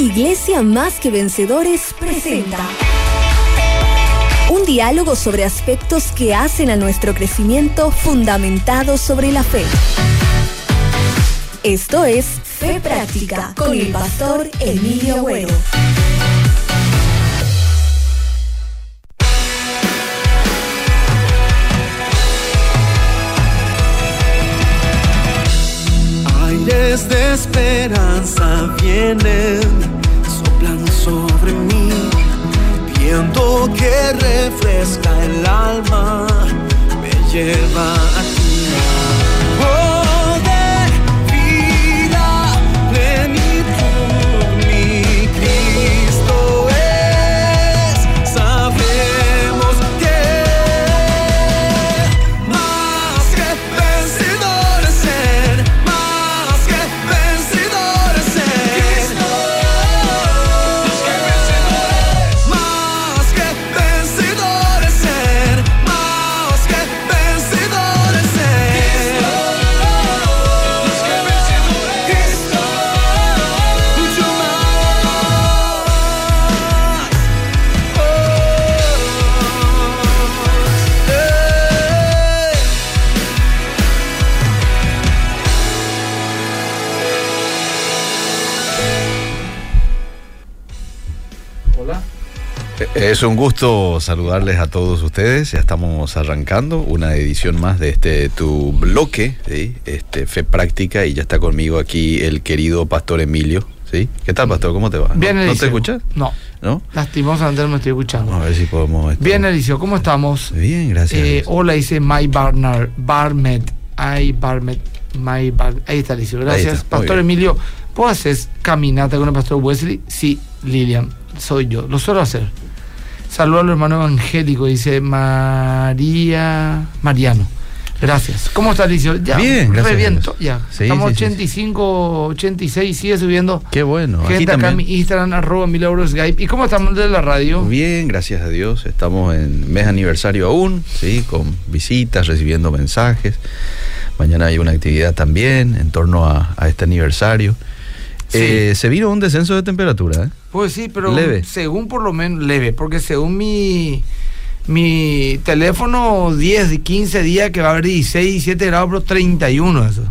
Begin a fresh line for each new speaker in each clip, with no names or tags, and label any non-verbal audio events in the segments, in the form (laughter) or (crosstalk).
Iglesia Más que Vencedores presenta un diálogo sobre aspectos que hacen a nuestro crecimiento fundamentado sobre la fe. Esto es Fe Práctica con el pastor Emilio Agüero.
Aires de esperanza vienen, soplan sobre mí, viento que refresca el alma, me lleva Es
un gusto saludarles a todos ustedes. Ya estamos arrancando una edición más de este tu bloque, ¿sí? este Fe Práctica, y ya está conmigo aquí el querido Pastor Emilio. ¿sí? ¿Qué tal, Pastor? ¿Cómo te va?
Bien,
¿No, ¿no te escuchas?
No,
¿No?
lastimosamente no me estoy escuchando.
Vamos a ver si podemos. esto-
Bien, Eliseo, ¿cómo estamos?
Bien, gracias.
Eh, hola, dice My Barnard, Barmet, ay Barmet, My Bar, ahí está, Eliseo, gracias.
está,
Pastor. Emilio, ¿puedo hacer caminata con el Pastor Wesley? Sí, Lilian, soy yo, lo suelo hacer. Saludos al hermano evangélico, dice María Mariano. Gracias. ¿Cómo está, Eliseo? Ya,
Bien, gracias a
reviento, ya.
Sí,
Estamos
sí, sí,
85, 86, sigue subiendo.
Qué bueno. Aquí
en mi. Instagram, arroba milagro Skype. ¿Y cómo estamos de la radio?
Bien, gracias a Dios. Estamos en mes aniversario aún, ¿sí? con visitas, recibiendo mensajes. Mañana hay una actividad también en torno a, a este aniversario.
Sí.
Eh, se vino un descenso de temperatura. ¿eh?
Pues sí, pero
Leve.
según por lo menos leve, porque según mi mi teléfono 10, 15 días que va a haber 16, 17 grados, pero 31 eso.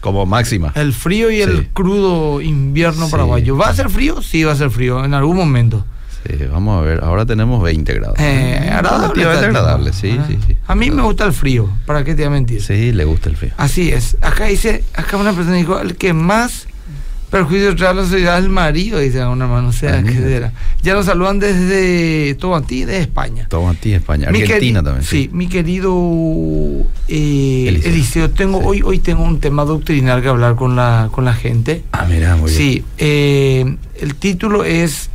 Como máxima.
El frío y el crudo invierno
Sí.
paraguayo. ¿Va a ser frío? Sí, va a ser frío en algún momento.
Sí, vamos a ver, ahora tenemos 20 grados.
Eh, agradable.
Agradable, sí, sí, sí.
A mí me gusta el frío, ¿para qué te voy a mentir?
Sí, le gusta el frío.
Así es. Acá dice, acá una persona dijo, el que más perjuicio trae a la sociedad es el marido, dice un hermano. O sea,
Ah,
que
mira.
era. Ya nos saludan desde Tobantí, de España.
Toma a ti, España.
Mi
Argentina también.
Sí, mi querido eh,
Eliseo.
Eliseo, tengo,
Sí.
hoy, hoy tengo un tema doctrinal que hablar con la, con la gente.
Ah, mira, muy bien.
Sí, eh, el título es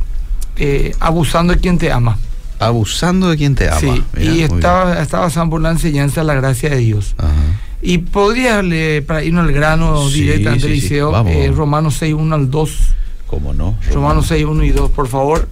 eh, Abusando de quien te ama.
Abusando de quien te ama.
sí, y está, está basado por la enseñanza de la gracia de Dios.
Ajá.
Y podría, le- para irnos al grano
Sí,
directamente,
sí,
eh. Romanos 6, 1 al 2.
¿Cómo no?
Romanos 6, 1 y 2, por favor.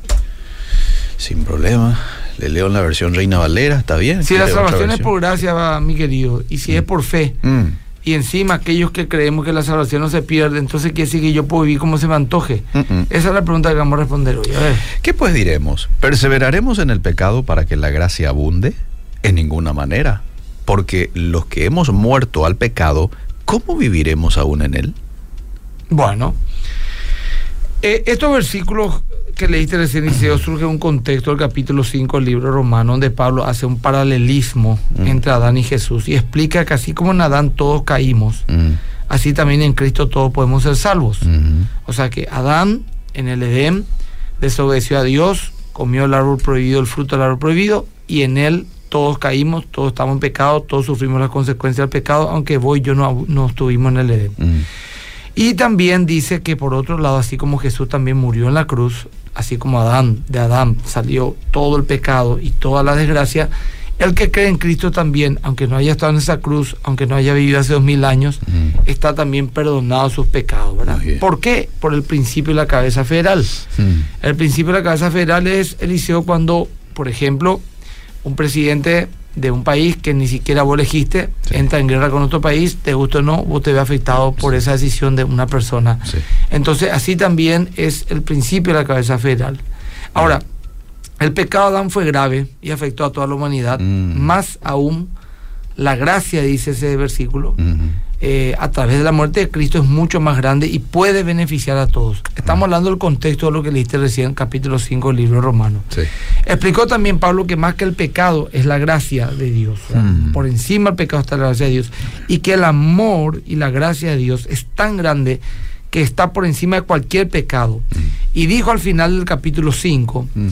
Sin problema. Le leo en la versión Reina Valera, ¿está bien?
Si la
¿Quiere otra
salvación es por gracia, va, mi querido, y si es por fe,
Mm.
y encima aquellos que creemos que la salvación no se pierde, entonces quiere decir que yo puedo vivir como se me antoje.
Mm, mm.
Esa es la pregunta que vamos a responder hoy. A ver.
¿Qué pues diremos? ¿Perseveraremos en el pecado para que la gracia abunde? En ninguna manera. Porque los que hemos muerto al pecado, ¿cómo viviremos aún en él?
Bueno, eh, estos versículos que leíste recién, Eliseo, surge un contexto del capítulo 5 del libro romano, donde Pablo hace un paralelismo
Mm.
entre Adán y Jesús y explica que así como en Adán todos caímos,
Mm,
así también en Cristo todos podemos ser salvos.
mm,
O sea que Adán en el Edén desobedeció a Dios, comió el árbol prohibido, el fruto del árbol prohibido, y en él todos caímos, todos estamos en pecado, todos sufrimos las consecuencias del pecado, aunque vos y yo no, no estuvimos en el Edén.
mm.
Y también dice que por otro lado, así como Jesús también murió en la cruz, así como Adán, de Adán salió todo el pecado y toda la desgracia, el que cree en Cristo también, aunque no haya estado en esa cruz, aunque no haya vivido hace dos mil años,
Mm.
está también perdonado sus pecados, ¿verdad? ¿Por qué? Por el principio de la cabeza federal.
Mm.
El principio de la cabeza federal es, Eliseo, cuando, por ejemplo, un presidente de un país que ni siquiera vos elegiste,
Sí.
entra en guerra con otro país, te gusta o no, vos te ves afectado por esa decisión de una persona.
Sí.
Entonces, así también es el principio de la cabeza federal. Ahora, el pecado de Adán fue grave y afectó a toda la humanidad.
Mm.
Más aún, la gracia, dice ese versículo, eh, a través de la muerte de Cristo es mucho más grande y puede beneficiar a todos. Estamos hablando del contexto de lo que leíste recién, capítulo 5 del libro romano.
Sí.
Explicó también Pablo que más que el pecado es la gracia de Dios. Por encima del pecado está la gracia de Dios. Y que el amor y la gracia de Dios es tan grande que está por encima de cualquier pecado. Y dijo al final del capítulo 5
Mm.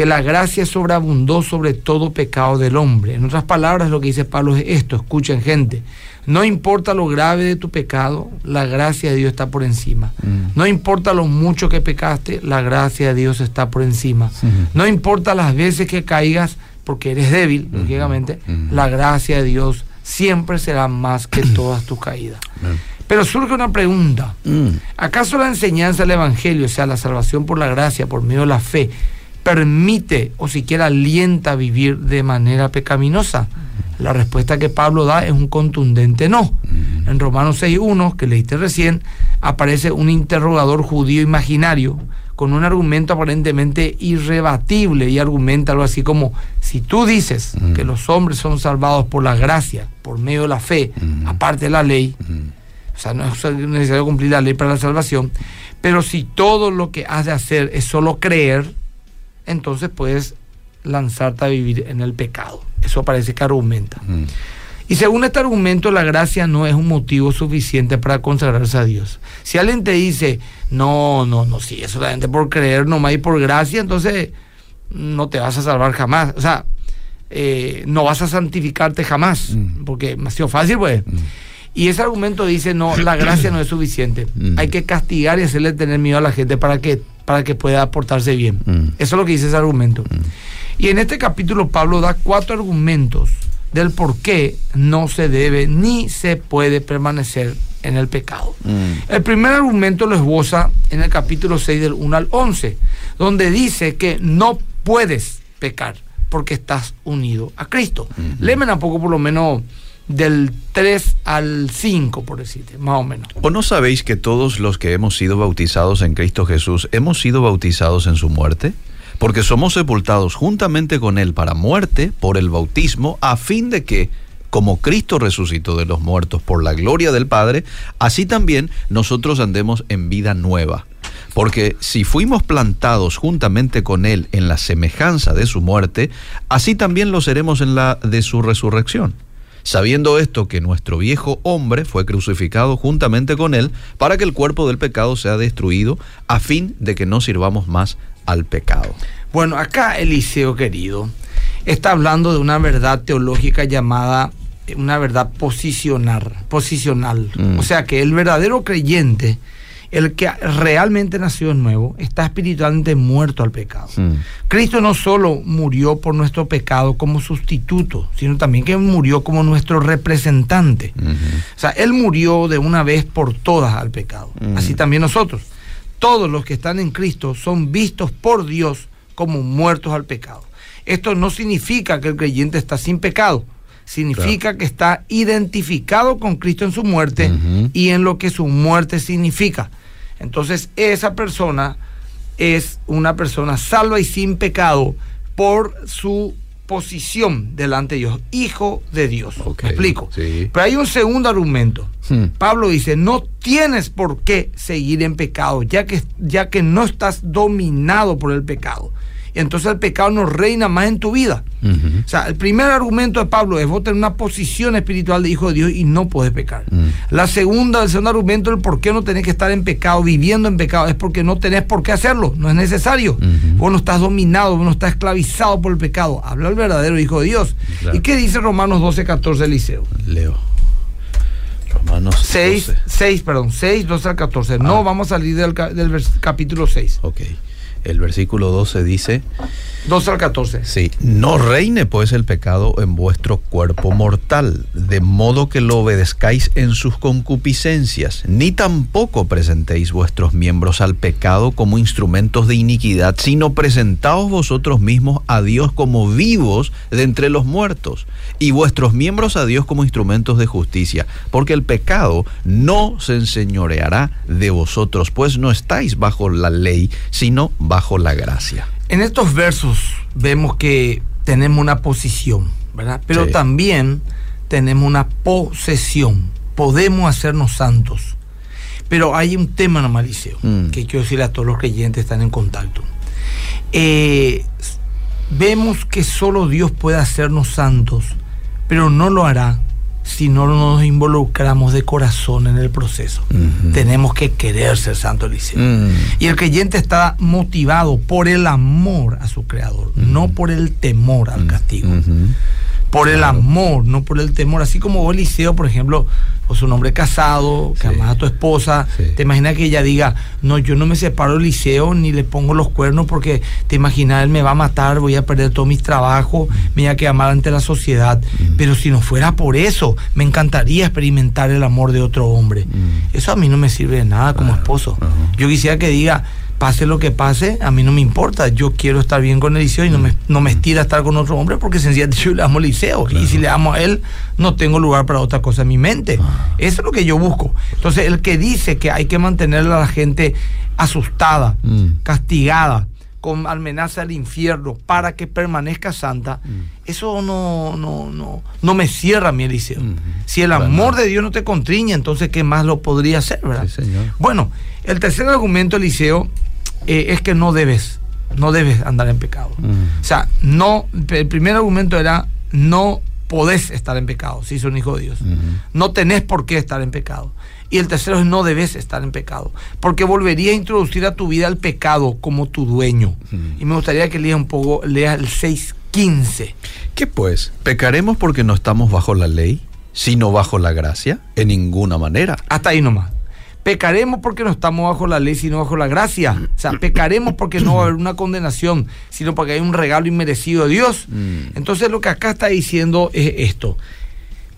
Que la gracia sobreabundó sobre todo pecado del hombre. En otras palabras, lo que dice Pablo es esto, escuchen gente, no importa lo grave de tu pecado, la gracia de Dios está por encima.
Mm.
No importa lo mucho que pecaste, la gracia de Dios está por encima. No importa las veces que caigas, porque eres débil,
Ujú.
lógicamente,
Ujú.
la gracia de Dios siempre será más que todas tus caídas. Pero surge una pregunta.
Mm.
¿Acaso la enseñanza del Evangelio, o sea, la salvación por la gracia, por medio de la fe, permite o siquiera alienta a vivir de manera pecaminosa? La respuesta que Pablo da es un contundente no. En Romanos 6.1, que leíste recién, aparece un interrogador judío imaginario con un argumento aparentemente irrebatible y argumenta algo así como, si tú dices
Mm.
que los hombres son salvados por la gracia, por medio de la fe,
Mm.
aparte de la ley,
Mm.
o sea, no es necesario cumplir la ley para la salvación. Pero si todo lo que has de hacer es solo creer, entonces puedes lanzarte a vivir en el pecado. Eso parece que argumenta.
Mm.
Y según este argumento, la gracia no es un motivo suficiente para consagrarse a Dios. Si alguien te dice, no, no, no, si es solamente por creer nomás y por gracia, entonces no te vas a salvar jamás. O sea, eh, no vas a santificarte jamás,
Mm.
porque es demasiado fácil, pues.
Mm.
Y ese argumento dice, no, la gracia no es suficiente.
Mm.
Hay que castigar y hacerle tener miedo a la gente para que, para que pueda portarse bien.
Mm.
Eso es lo que dice ese argumento. Y en este capítulo Pablo da cuatro argumentos del por qué no se debe ni se puede permanecer en el pecado.
Mm.
El primer argumento lo esboza en el capítulo 6 del 1 al 11, donde dice que no puedes pecar porque estás unido a Cristo.
Ujú.
Léeme un poco por lo menos del 3 al 5, por decirte, más o menos.
¿O no sabéis que todos los que hemos sido bautizados en Cristo Jesús hemos sido bautizados en su muerte? Porque somos sepultados juntamente con Él para muerte por el bautismo, a fin de que, como Cristo resucitó de los muertos por la gloria del Padre, así también nosotros andemos en vida nueva. Porque si fuimos plantados juntamente con Él en la semejanza de su muerte, así también lo seremos en la de su resurrección sabiendo esto que nuestro viejo hombre fue crucificado juntamente con él para que el cuerpo del pecado sea destruido a fin de que no sirvamos más al pecado.
Bueno, acá Eliseo querido está hablando de una verdad teológica llamada eh, una verdad posicional, posicional.
Mm.
O sea que el verdadero creyente, el que realmente nació de nuevo, está espiritualmente muerto al pecado. Cristo no solo murió por nuestro pecado como sustituto, sino también que murió como nuestro representante. O sea, Él murió de una vez por todas al pecado. Así también nosotros. Todos los que están en Cristo son vistos por Dios como muertos al pecado. Esto no significa que el creyente está sin pecado. Significa que está identificado con Cristo en su muerte y en lo que su muerte significa. Entonces, esa persona es una persona salva y sin pecado por su posición delante de Dios, hijo de Dios. ¿Me explico?
sí.
Pero hay un segundo argumento.
Hmm.
Pablo dice, no tienes por qué seguir en pecado, ya que, ya que no estás dominado por el pecado. Entonces el pecado no reina más en tu vida. O sea, el primer argumento de Pablo es vos tenés una posición espiritual de hijo de Dios y no puedes pecar.
Mm.
La segunda, el segundo argumento del por qué no tenés que estar en pecado, viviendo en pecado, es porque no tenés por qué hacerlo, no es necesario. Vos no estás dominado, vos no estás esclavizado por el pecado. Habla el verdadero hijo de Dios.
Claro.
¿Y qué dice Romanos 12, 14, Eliseo?
Leo. Romanos
6,
12.
6, perdón, 6, 12 al 14. No
Ah.
vamos a salir del, del capítulo 6.
Ok. El versículo 12 dice,
12 al 14.
Sí, no reine pues el pecado en vuestro cuerpo mortal, de modo que lo obedezcáis en sus concupiscencias, ni tampoco presentéis vuestros miembros al pecado como instrumentos de iniquidad, sino presentaos vosotros mismos a Dios como vivos de entre los muertos, y vuestros miembros a Dios como instrumentos de justicia, porque el pecado no se enseñoreará de vosotros, pues no estáis bajo la ley, sino bajo la gracia.
En estos versos vemos que tenemos una posición, ¿verdad? Pero
Sí.
también tenemos una posesión. Podemos hacernos santos. Pero hay un tema nomás, Liceo,
Mm.
que quiero decirle a todos los creyentes que están en contacto. Eh, vemos que solo Dios puede hacernos santos, pero no lo hará si no nos involucramos de corazón en el proceso. Tenemos que querer ser santos, Liceo.
Mm.
Y el creyente está motivado por el amor a su creador, no por el temor al castigo. Por el amor, no por el temor. Así como vos, Liceo, por ejemplo, vos un hombre casado, que
Sí.
amas a tu esposa,
Sí.
te imaginas que ella diga, no, yo no me separo del Liceo ni le pongo los cuernos porque te imaginas, él me va a matar, voy a perder todos mis trabajos, me voy a quedar mal ante la sociedad.
Mm.
Pero si no fuera por eso, me encantaría experimentar el amor de otro hombre.
Mm.
Eso a mí no me sirve de nada como
Claro.
esposo. Yo quisiera que diga, pase lo que pase, a mí no me importa. Yo quiero estar bien con Eliseo y no me, no me estira estar con otro hombre porque sencillamente yo le amo a Eliseo. Y si le amo a él, no tengo lugar para otra cosa en mi mente.
Ah.
Eso es lo que yo busco. Entonces, el que dice que hay que mantener a la gente asustada,
Mm.
castigada, con amenaza del infierno para que permanezca santa,
Mm.
eso no, no, no, no me cierra mi Eliseo.
Mm.
Si el amor de Dios no te contriña, entonces ¿qué más lo podría hacer, verdad?
Sí, señor.
Bueno, el tercer argumento, Eliseo, eh, es que no debes, no debes andar en pecado. O sea, no, el primer argumento era no podés estar en pecado si sos un hijo de Dios. No tenés por qué estar en pecado. Y el tercero es no debes estar en pecado. Porque volvería a introducir a tu vida el pecado como tu dueño. Y me gustaría que leas un poco, leas el 6.15.
¿Qué pues? ¿Pecaremos porque no estamos bajo la ley, sino bajo la gracia? En ninguna manera.
Hasta ahí nomás. Pecaremos porque no estamos bajo la ley, sino bajo la gracia. O sea, pecaremos porque no va a haber una condenación, sino porque hay un regalo inmerecido de Dios.
Mm.
Entonces lo que acá está diciendo es esto.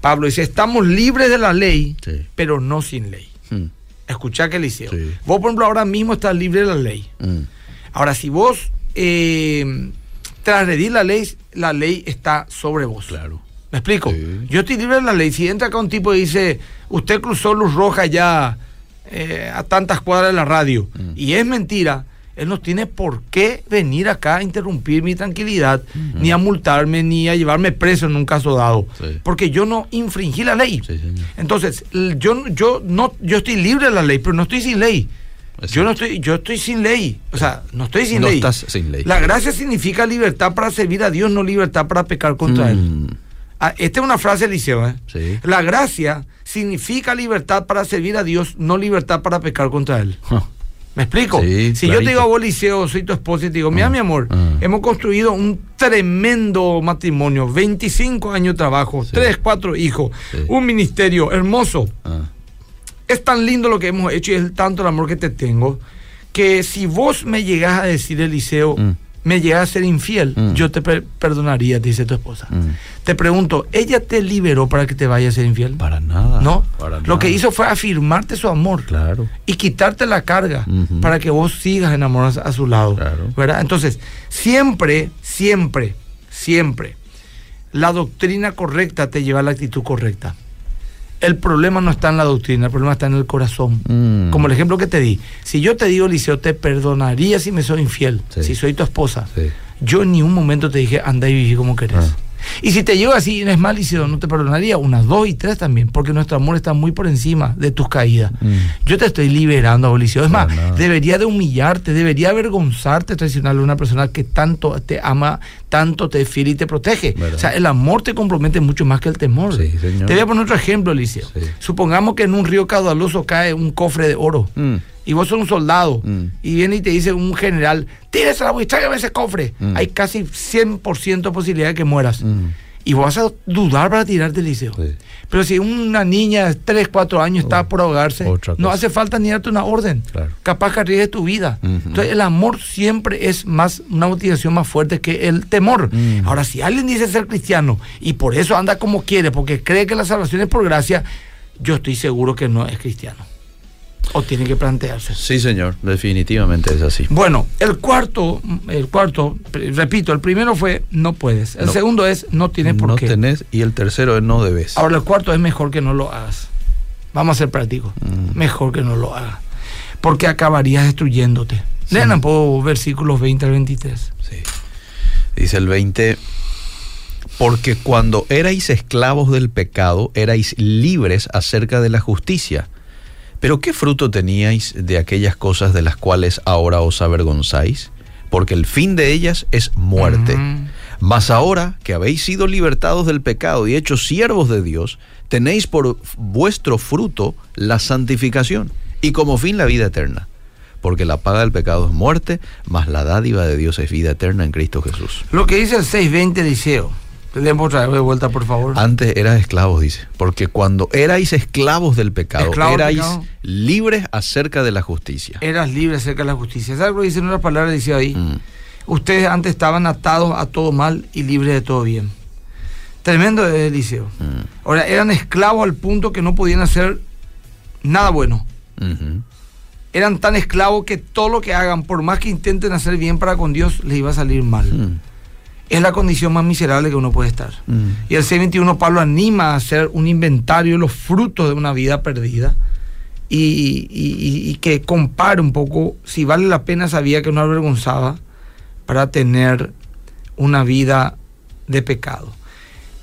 Pablo dice, estamos libres de la ley,
Sí.
pero no sin ley.
Mm.
Escuchá que.
Sí.
Vos, por ejemplo, ahora mismo estás libre de la ley.
Mm.
Ahora, si vos eh, transgredís la ley, la ley está sobre vos.
Claro.
¿Me explico?
Sí.
Yo estoy libre de la ley. Si entra acá un tipo y dice, usted cruzó luz roja ya eh, a tantas cuadras de la radio,
Mm.
y es mentira, él no tiene por qué venir acá a interrumpir mi tranquilidad, ni a multarme, ni a llevarme preso en un caso dado.
Sí.
Porque yo no infringí la ley.
Sí.
Entonces, yo, yo, no, yo estoy libre de la ley, pero no estoy sin ley. Yo no estoy, yo estoy sin ley. O sea, no estoy sin
No
ley.
estás sin ley.
La gracia significa libertad para servir a Dios, no libertad para pecar contra Él.
Mm.
Ah, esta es una frase, Eliseo. ¿eh?
Sí.
La gracia significa libertad para servir a Dios, no libertad para pecar contra Él.
Ah.
¿Me explico?
Sí,
si yo te digo a vos, Liceo, soy tu esposa y te digo, mira,
Ah,
mi amor,
ah.
hemos construido un tremendo matrimonio, 25 años de trabajo,
Sí.
3, 4 hijos,
Sí.
un ministerio hermoso.
Ah.
Es tan lindo lo que hemos hecho y es tanto el amor que te tengo, que si vos me llegás a decir, Eliseo,
Mm.
Me llegas a ser infiel,
Mm.
yo te per- perdonaría, dice tu esposa.
Mm.
Te pregunto, ¿ella te liberó para que te vaya a ser infiel?
Para nada.
no.
Para
Lo que hizo fue afirmarte su amor
Claro.
y quitarte la carga para que vos sigas enamorados a su lado.
Claro.
¿verdad? Entonces, siempre, siempre, siempre, la doctrina correcta te lleva a la actitud correcta. El problema no está en la doctrina, el problema está en el corazón.
Mm.
Como el ejemplo que te di. Si yo te digo, Liceo, te perdonaría si me soy infiel,
Sí.
si soy tu esposa.
Sí.
Yo en ningún momento te dije, anda y viví como querés.
Ah.
Y si te llego así, es mal, Liceo, no te perdonaría unas dos y tres también, porque nuestro amor está muy por encima de tus caídas.
Mm.
Yo te estoy liberando, Liceo. Es más,
nada.
debería de humillarte, debería avergonzarte traicionarle a una persona que tanto te ama, tanto te fiel y te protege.
¿Verdad?
O sea, el amor te compromete mucho más que el temor.
Sí.
Te voy a poner otro ejemplo.
Sí.
Supongamos que en un río caudaloso cae un cofre de oro
Mm.
Y vos sos un soldado
Mm.
y viene y te dice un general, tírese la tráigame ese cofre.
Mm.
Hay casi 100% posibilidad de que mueras.
Mm.
Y vas a dudar para tirarte el liceo.
Sí.
Pero si una niña de 3, 4 años está
Oh,
por ahogarse, no hace falta ni darte una orden.
Claro.
Capaz que arriesgues tu vida. Entonces el amor siempre es más una motivación más fuerte que el temor. Ahora, si alguien dice ser cristiano y por eso anda como quiere, porque cree que la salvación es por gracia, yo estoy seguro que no es cristiano. O tiene que plantearse.
Sí, señor, definitivamente es así.
Bueno, el cuarto, el cuarto, repito, el primero fue no puedes. El
No.
segundo es no tienes por
no
qué.
tenés y el tercero es no debes.
Ahora el cuarto es mejor que no lo hagas. Vamos a ser prácticos.
Mm.
Mejor que no lo hagas. Porque acabarías destruyéndote. Lean un poco versículos 20 al 23.
Sí. Dice el 20, porque cuando erais esclavos del pecado, erais libres acerca de la justicia. Pero ¿qué fruto teníais de aquellas cosas de las cuales ahora os avergonzáis? Porque el fin de ellas es muerte. Mas ahora que habéis sido libertados del pecado y hechos siervos de Dios, tenéis por vuestro fruto la santificación y como fin la vida eterna. Porque la paga del pecado es muerte, mas la dádiva de Dios es vida eterna en Cristo Jesús.
Lo que dice el 6.20 Eliseo. Leemos otra vez de vuelta, por favor.
Antes eras esclavos, dice. Porque cuando erais esclavos del pecado, erais
pecado.
libres acerca de la justicia.
Eras libre acerca de la justicia. ¿Sabes lo que dice en una palabra Eliseo ahí?
Mm.
Ustedes antes estaban atados a todo mal y libres de todo bien. Tremendo de Eliseo.
Mm.
Ahora, eran esclavos al punto que no podían hacer nada bueno. Eran tan esclavos que todo lo que hagan, por más que intenten hacer bien para con Dios, les iba a salir mal.
Mm.
Es la condición más miserable que uno puede estar.
Mm.
Y el 621 Pablo anima a hacer un inventario de los frutos de una vida perdida y, y- que compare un poco si vale la pena vida que nos avergonzaba para tener una vida de pecado.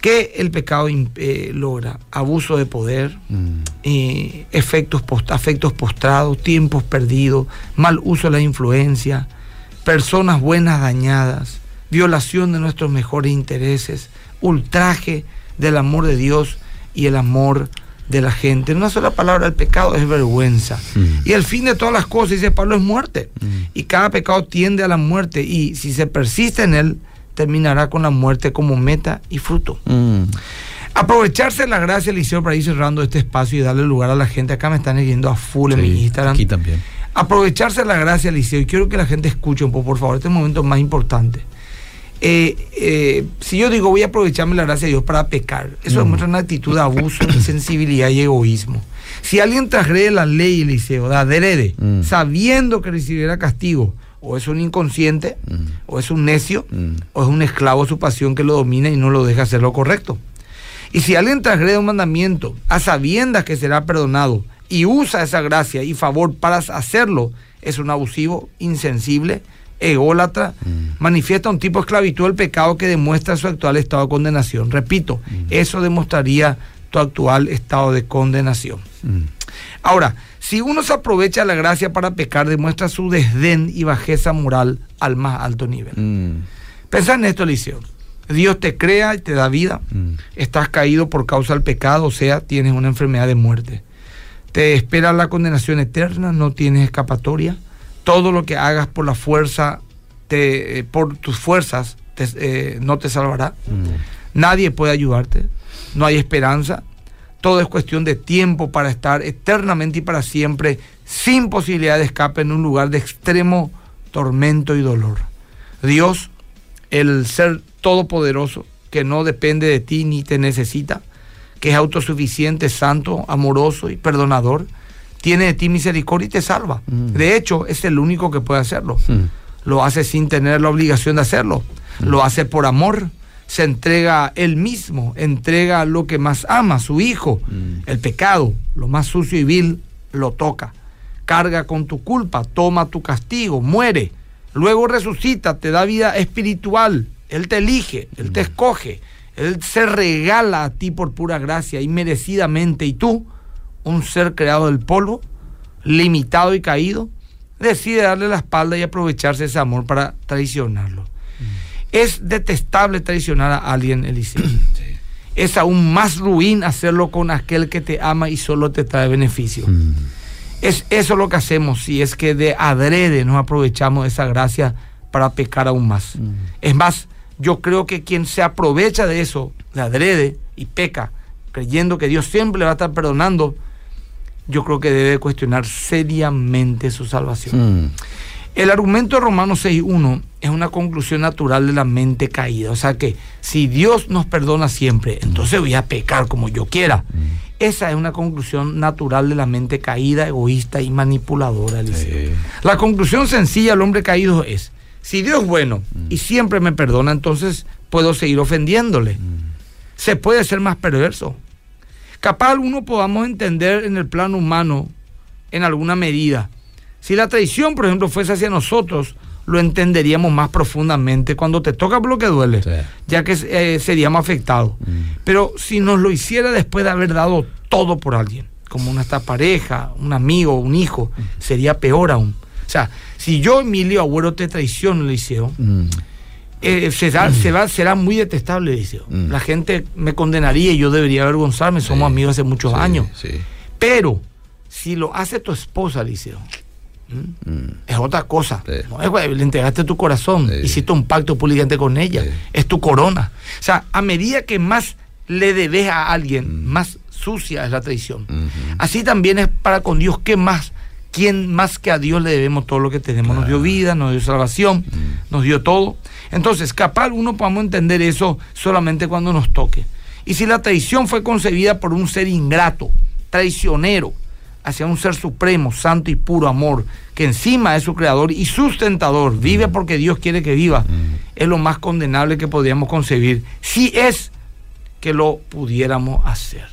¿Qué el pecado eh, logra? Abuso de poder,
Mm.
eh, efectos post- afectos postrados, tiempos perdidos, mal uso de la influencia, personas buenas dañadas, violación de nuestros mejores intereses, ultraje del amor de Dios y el amor de la gente. En una sola palabra, el pecado es vergüenza.
Mm.
Y el fin de todas las cosas, dice Pablo, es muerte.
Mm.
Y cada pecado tiende a la muerte y si se persiste en él, terminará con la muerte como meta y fruto.
Mm.
Aprovecharse la gracia, Eliseo, para ir cerrando este espacio y darle lugar a la gente. Acá me están yendo a full en mi Instagram.
Aquí también.
Aprovecharse la gracia, Eliseo. Y quiero que la gente escuche un poco, por favor. Este es el momento más importante. Eh, eh, si yo digo voy a aprovecharme la gracia de Dios para pecar, eso
Mm.
demuestra una actitud de abuso, insensibilidad y egoísmo. Si alguien transgrede la ley, Eliseo, de adrede,
Mm.
sabiendo que recibirá castigo, o es un inconsciente,
Mm.
o es un necio,
Mm.
o es un esclavo su pasión que lo domina y no lo deja hacer lo correcto. Y si alguien transgrede un mandamiento a sabiendas que será perdonado y usa esa gracia y favor para hacerlo, es un abusivo, insensible, ególatra,
Mm.
manifiesta un tipo de esclavitud del pecado que demuestra su actual estado de condenación. Repito, eso demostraría tu actual estado de condenación.
Mm.
Ahora, si uno se aprovecha la gracia para pecar, demuestra su desdén y bajeza moral al más alto nivel.
Mm.
Pensá en esto, Eliseo. Dios te crea y te da vida.
Mm.
Estás caído por causa del pecado, o sea, tienes una enfermedad de muerte. Te espera la condenación eterna, no tienes escapatoria. Todo lo que hagas por la fuerza, te- eh, por tus fuerzas, te- eh, no te salvará.
Mm.
Nadie puede ayudarte. No hay esperanza. Todo es cuestión de tiempo para estar eternamente y para siempre sin posibilidad de escape en un lugar de extremo tormento y dolor. Dios, el ser todopoderoso, que no depende de ti ni te necesita, que es autosuficiente, santo, amoroso y perdonador, tiene de ti misericordia y te salva.
Mm.
De hecho, es el único que puede hacerlo.
Mm.
lo hace sin tener la obligación de hacerlo, lo hace por amor, se entrega él mismo, entrega lo que más ama, su hijo,
Mm.
el pecado, lo más sucio y vil, lo toca, carga con tu culpa, toma tu castigo, muere, luego resucita, te da vida espiritual, él te elige, él te escoge, él se regala a ti por pura gracia y merecidamente, y tú, un ser creado del polvo, limitado y caído, decide darle la espalda y aprovecharse de ese amor para traicionarlo. Es detestable traicionar a alguien, Eliseo. Es aún más ruin hacerlo con aquel que te ama y solo te trae beneficio.
Mm.
Es eso lo que hacemos si es que de adrede nos aprovechamos de esa gracia para pecar aún más.
Mm.
Es más, yo creo que quien se aprovecha de eso de adrede y peca, creyendo que Dios siempre le va a estar perdonando, yo creo que debe cuestionar seriamente su salvación.
Mm.
El argumento de Romanos 6.1 es una conclusión natural de la mente caída. O sea que si Dios nos perdona siempre, entonces voy a pecar como yo quiera. Esa es una conclusión natural de la mente caída, egoísta y manipuladora.
Sí.
La conclusión sencilla del hombre caído es, si Dios es bueno y siempre me perdona, entonces puedo seguir ofendiéndole. Se puede ser más perverso. Capaz alguno podamos entender en el plano humano en alguna medida. Si la traición, por ejemplo, fuese hacia nosotros, lo entenderíamos más profundamente cuando te toca por lo que duele,
Sí.
ya que eh, seríamos afectados. Pero si nos lo hiciera después de haber dado todo por alguien, como nuestra pareja, un amigo, un hijo, sería peor aún. O sea, si yo, Emilio Agüero, te traiciono, Eliseo,
Mm.
Eh, será, se va- será muy detestable, Eliseo.
Mm.
La gente me condenaría y yo debería avergonzarme, somos
Sí.
amigos hace muchos
Sí,
años.
Sí.
Pero si lo hace tu esposa, ¿m?
Mm.
es otra cosa. No es, le entregaste tu corazón, hiciste un pacto públicamente con ella, es tu corona. O sea, a medida que más le debes a alguien,
Mm.
más sucia es la traición. Así también es para con Dios, ¿qué más? ¿Quién más que a Dios le debemos todo lo que tenemos? Nos dio vida, nos dio salvación,
Mm.
nos dio todo. Entonces, capaz uno podamos entender eso solamente cuando nos toque. Y si la traición fue concebida por un ser ingrato, traicionero, hacia un ser supremo, santo y puro amor, que encima es su creador y sustentador, vive porque Dios quiere que viva, es lo más condenable que podríamos concebir, si es que lo pudiéramos hacer.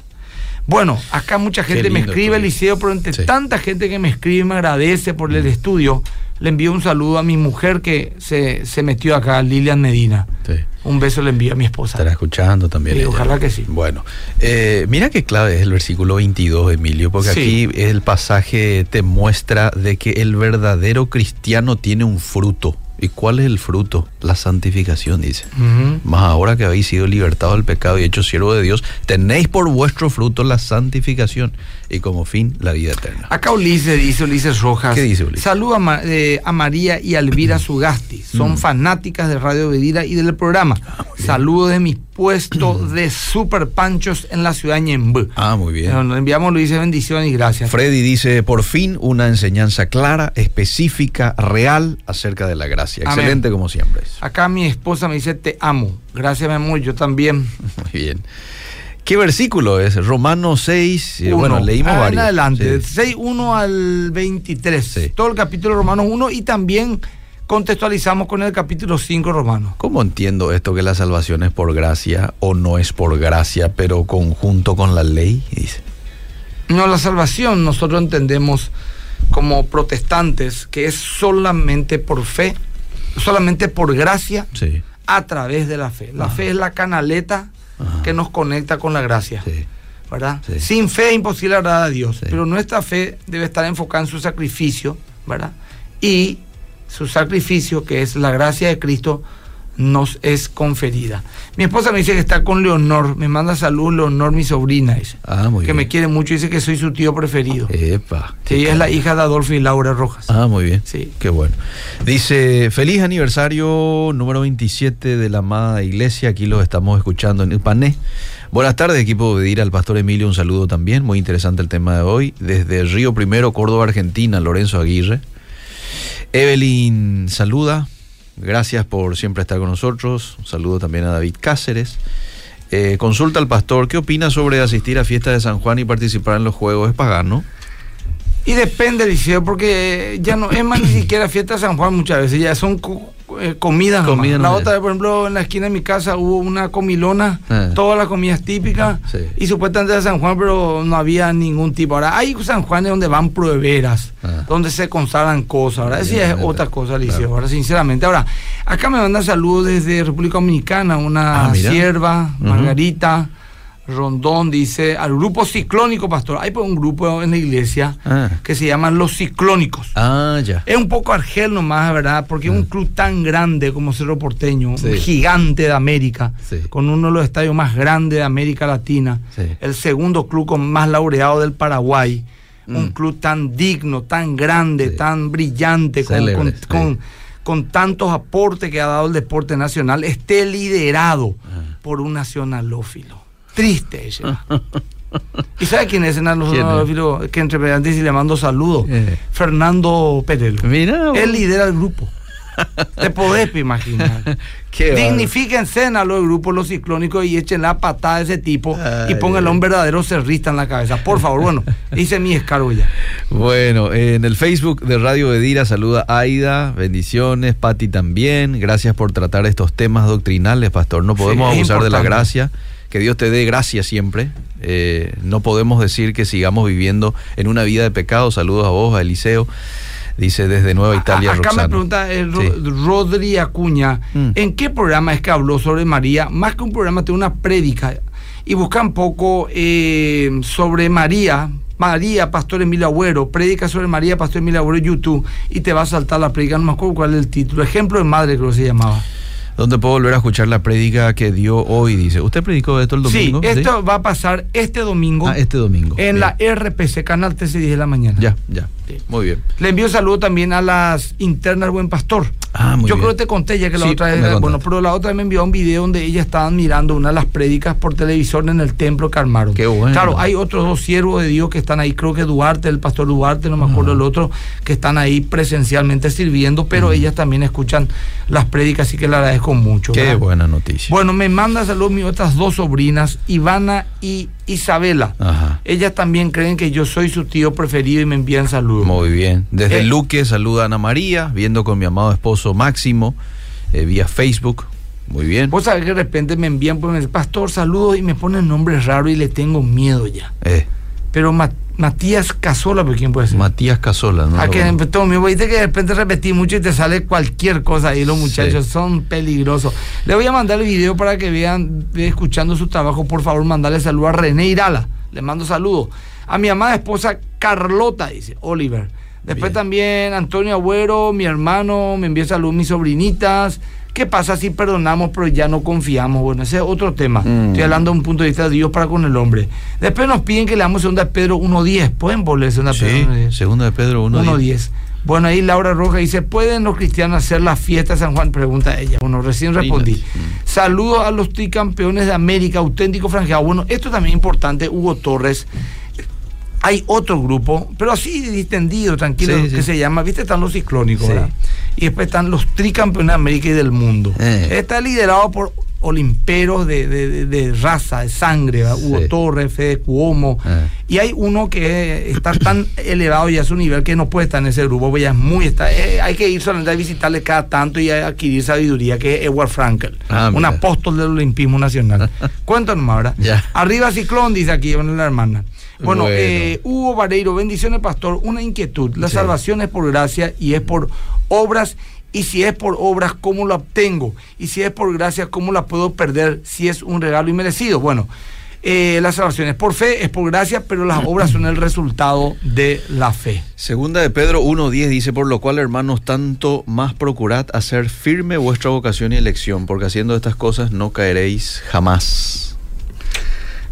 Bueno, acá mucha gente me escribe. Eliseo, pero entre
Sí.
tanta gente que me escribe y me agradece por el estudio, le envío un saludo a mi mujer que se, se metió acá, Lilian Medina.
Sí.
Un beso le envío a mi esposa.
Estará escuchando también.
Sí,
ella.
ojalá que sí.
Bueno, eh, mira qué clave es el versículo 22, Emilio, porque
Sí.
aquí el pasaje te muestra de que el verdadero cristiano tiene un fruto. ¿Y cuál es el fruto? La santificación, dice.
Ujú.
Más ahora que habéis sido libertados del pecado y hechos siervos de Dios, tenéis por vuestro fruto la santificación y como fin la vida eterna.
Acá Ulises dice, Ulises Rojas.
¿Qué dice Ulises?
Saluda a, eh, a María y a Elvira Sugasti. Son
Mm.
fanáticas de Radio Bedira y del programa. Saludos de mi (clears throat) puesto de super panchos en la ciudad de Ñembú.
Ah, muy bien.
Nos enviamos, Luis, bendiciones y gracias.
Freddy dice, por fin una enseñanza clara, específica, real acerca de la gracia.
Amén.
Excelente como siempre.
Acá mi esposa me dice, te amo. Gracias, mi amor, yo también. (laughs)
Muy bien. ¿Qué versículo es? Romanos 6. eh, bueno, leímos
Ah,
varios.
adelante,
Sí.
6, 1 al 23.
Sí.
Todo el capítulo de Romanos 1 y también contextualizamos con el capítulo 5 Romanos.
¿Cómo entiendo esto que la salvación es por gracia o no es por gracia, pero conjunto con la ley? Dice.
No, la salvación nosotros entendemos como protestantes que es solamente por fe, solamente por gracia
Sí.
a través de la fe. La fe es la canaleta
Ajá.
que nos conecta con la gracia.
Sí.
¿verdad?
Sí.
Sin fe es imposible agradar a Dios,
Sí.
pero nuestra fe debe estar enfocada en su sacrificio, ¿verdad? Y su sacrificio, que es la gracia de Cristo, nos es conferida. Mi esposa me dice que está con Leonor, me manda salud Leonor, mi sobrina, dice,
Ah, muy
que
bien.
me quiere mucho, dice que soy su tío preferido.
Epa.
Sí, ella es la hija de Adolfo y Laura Rojas.
Ah, muy bien.
Sí.
Qué bueno. Dice, feliz aniversario número 27 de la amada iglesia. Aquí los estamos escuchando en Ipané. Buenas tardes, equipo de ir al pastor Emilio. Un saludo también. Muy interesante el tema de hoy. Desde Río Primero, Córdoba, Argentina, Lorenzo Aguirre. Evelyn saluda. Gracias por siempre estar con nosotros. Un saludo también a David Cáceres. Eh, consulta al pastor. ¿Qué opina sobre asistir a fiestas de San Juan y participar en los juegos? ¿Es pagano?
Y depende, Liceo, porque ya no es más ni siquiera fiesta de San Juan muchas veces, ya son eh, comidas.
Comida
la otra, por ejemplo, en la esquina de mi casa hubo una comilona, todas las comidas típicas,
Sí.
y supuestamente de San Juan, pero no había ningún tipo. Ahora, hay San Juanes donde van prueberas,
Ah.
donde se consagran cosas, ahora sí es otra cosa, Liceo,
claro.
ahora sinceramente. Ahora, acá me mandan saludos desde República Dominicana, una
Ah,
sierva. Margarita. Rondón dice al grupo ciclónico, pastor. Hay pues un grupo en la iglesia
Ah.
que se llaman los ciclónicos.
Ah, ya.
Es un poco argel nomás, ¿verdad? Porque es un club tan grande como Cerro Porteño,
Sí.
un gigante de América,
Sí.
con uno de los estadios más grandes de América Latina,
Sí.
el segundo club con más laureado del Paraguay, un
Mm.
club tan digno, tan grande, tan brillante,
Célebre,
con- con tantos aportes que ha dado el deporte nacional, esté liderado
Ah.
por un nacionalófilo. Triste ella. (laughs) ¿Y sabe quién es el
¿Quién es?
nacionalófilo? Que entre pedantes y le mando saludos.
Eh.
Fernando Perelo.
Mira,
Él lidera el grupo. Te podés (laughs) imaginar. Dignifiquense a los grupos los ciclónicos y echen la patada a ese tipo y
Ay,
pónganle
ay.
un verdadero cerrista en la cabeza. Por favor, bueno, (laughs) hice mi escargo ya.
Bueno, en el Facebook de Radio Bedira saluda Aida, bendiciones, Patti también, gracias por tratar estos temas doctrinales, pastor. No podemos
Sí,
abusar de la gracia, que Dios te dé gracia siempre. Eh, no podemos decir que sigamos viviendo en una vida de pecado. Saludos a vos, a Eliseo, dice desde Nueva Italia.
A- Acá
Roxana.
me pregunta eh, Ro-
Sí.
Rodri Acuña,
Mm.
¿en qué programa es que habló sobre María? Más que un programa, tiene una prédica. Y busca un poco eh, sobre María. María, Pastor Emilio Agüero, prédica sobre María, Pastor Emilio Agüero, YouTube, y te va a saltar la prédica, no me acuerdo cuál es el título, Ejemplo de Madre creo que se llamaba.
¿Dónde puedo volver a escuchar la prédica que dio hoy? Dice, ¿usted predicó esto el domingo?
Sí, esto va a pasar este domingo
Ah, este domingo.
en
Bien.
la RPC, Canal 13 10 de la mañana.
Ya, ya.
Sí.
Muy bien.
Le envío saludo también a las internas Buen Pastor.
Ah, muy
Yo
bien.
creo que te conté ya que la
Sí,
otra vez,
contaste.
bueno, pero la otra vez me envió un video donde ellas estaban mirando una de las prédicas por televisión en el templo que armaron.
Qué bueno.
Claro, hay otros dos siervos de Dios que están ahí, creo que Duarte, el pastor Duarte, no me acuerdo el otro, que están ahí presencialmente sirviendo, pero ellas también escuchan las prédicas, así que le agradezco mucho.
Qué
¿verdad?
buena noticia.
Bueno, me manda saludos mis otras dos sobrinas, Ivana y Isabela.
Ajá.
Ellas también creen que yo soy su tío preferido y me envían saludos.
Muy bien. Desde
Eh.
Luque saluda a Ana María, viendo con mi amado esposo Máximo, eh, vía Facebook. Muy bien.
Vos sabés que de repente me envían, pues pastor, saludos y me ponen nombres raros y le tengo miedo ya.
Eh,
Pero Matías Casola, ¿por quién puede ser?
Matías Casola, ¿no? Lo
que miedo, viste que de repente repetí mucho y te sale cualquier cosa ahí, los muchachos
Sí.
son peligrosos. Le voy a mandar el video para que vean, ve escuchando su trabajo, por favor, mandarle saludo a René Irala. Le mando saludos. A mi amada esposa Carlota, dice Oliver. Después
Bien.
también Antonio Agüero, mi hermano, me envía saludos mis sobrinitas. ¿Qué pasa si perdonamos pero ya no confiamos? Bueno, ese es otro tema.
Mm.
Estoy hablando de un punto de vista de Dios para con el hombre. Después nos piden que le damos segunda de Pedro 1.10. ¿Pueden volver segunda de Pedro
Sí,
1.10?
segunda de Pedro 1.
1.10. Bueno, ahí Laura Roja dice, ¿pueden los cristianos hacer la fiesta de San Juan? Pregunta ella. Bueno, recién respondí.
Mm.
Saludos a los tricampeones de América, auténtico franjeado. Bueno, esto también es importante, Hugo Torres. Hay otro grupo, pero así distendido, tranquilo,
Sí, sí.
que se llama, viste, están los ciclónicos,
Sí.
¿verdad? Y después están los tricampeones de América y del mundo.
Eh.
Está liderado por olimperos de, de- de- raza, de sangre, ¿verdad? Hugo. Torres, Fede Cuomo.
Eh.
Y hay uno que está tan (clears throat) elevado ya a su nivel que no puede estar en ese grupo, pues ya es muy. Está, eh, hay que ir solamente a visitarle cada tanto y a adquirir sabiduría, que es Edward Frankel,
Ah,
un
mira.
apóstol del olimpismo nacional. (laughs) Cuéntanos ¿verdad?
Ya.
Arriba Ciclón, dice aquí, la hermana. Bueno,
Bueno.
eh, Hugo Vareiro, bendiciones, pastor. Una inquietud. La
Sí.
salvación es por gracia y es por obras. Y si es por obras, ¿cómo la obtengo? Y si es por gracia, ¿cómo la puedo perder si es un regalo inmerecido? Bueno, eh, la salvación es por fe, es por gracia, pero las (clears throat) obras son el resultado de la fe.
Segunda de Pedro 1.10 dice, por lo cual, hermanos, tanto más procurad hacer firme vuestra vocación y elección, porque haciendo estas cosas no caeréis jamás.